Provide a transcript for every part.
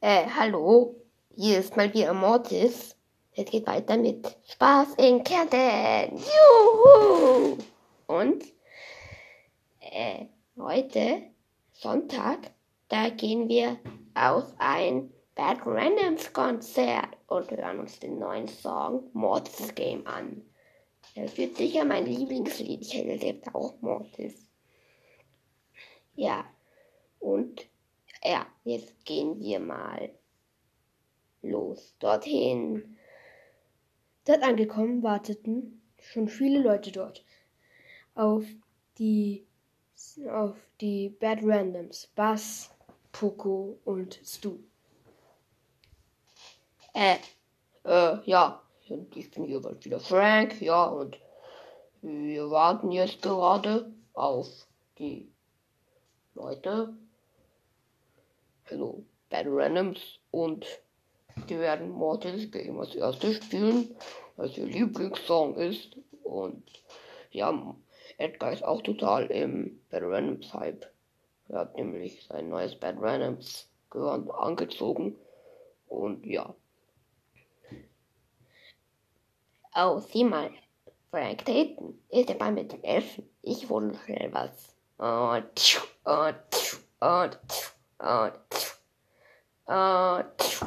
Äh, hallo. Hier ist mal wieder Mortis. Es geht weiter mit Spaß in Kärnten. Juhu! Und äh, heute, Sonntag, da gehen wir auf ein Bad Randoms Konzert und hören uns den neuen Song Mortis Game an. Das wird sicher mein Lieblingslied. Ich hätte selbst auch Mortis. Ja, und ja, jetzt gehen wir mal los dorthin. Dort angekommen warteten schon viele Leute dort auf die auf die Bad Randoms, Bass, Poco und Stu. Äh, äh, ja, ich bin hier bald wieder Frank, ja, und wir warten jetzt gerade auf die Leute. Hallo, Bad Randoms und die werden Mortals Game als erstes spielen, was ihr Lieblingssong ist. Und ja, Edgar ist auch total im Bad Randoms Hype. Er hat nämlich sein neues Bad Randoms Gewand angezogen. Und ja. Oh, sieh mal. Frank Dayton ist dabei mit dem Elfen. Ich hole schnell was. Oh, tschu, oh, tschu, oh, tschu, oh, tschu, oh, tschu,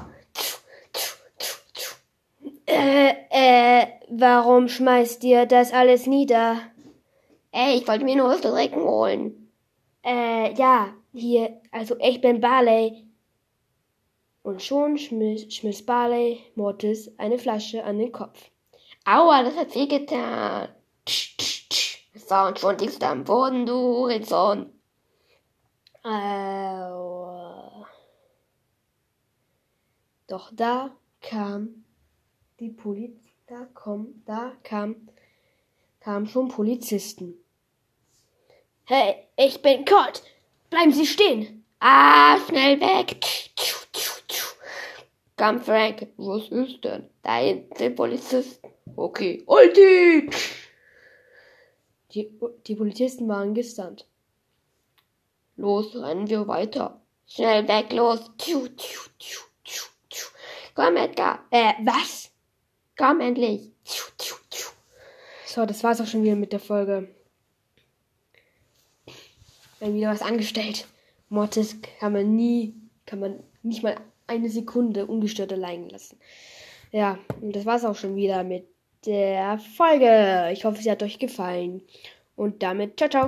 Äh, äh, warum schmeißt ihr das alles nieder? Ey, ich wollte mir nur trinken holen. Äh, ja, hier, also ich bin Barley. Und schon schmiss, schmiss Barley Mortis eine Flasche an den Kopf. Aua, das hat weh getan. Tsch, tsch, tsch. Sound schon liegst am Boden, du Horizont. Aua. Doch da kam die Polizei, da komm, da kam, kamen schon Polizisten. Hey, ich bin Kurt. Bleiben Sie stehen. Ah, schnell weg. Komm, Frank, was ist denn? Da hinten sind Polizisten. Okay, Ulti! Die, die Polizisten waren gestunt. Los, rennen wir weiter. Schnell weg, los. Komm, Edgar. Äh, was? Komm endlich. So, das war's auch schon wieder mit der Folge. Haben wieder was angestellt. Mortis kann man nie, kann man nicht mal eine Sekunde ungestört allein lassen. Ja, und das war's auch schon wieder mit der Folge. Ich hoffe, sie hat euch gefallen. Und damit, ciao, ciao.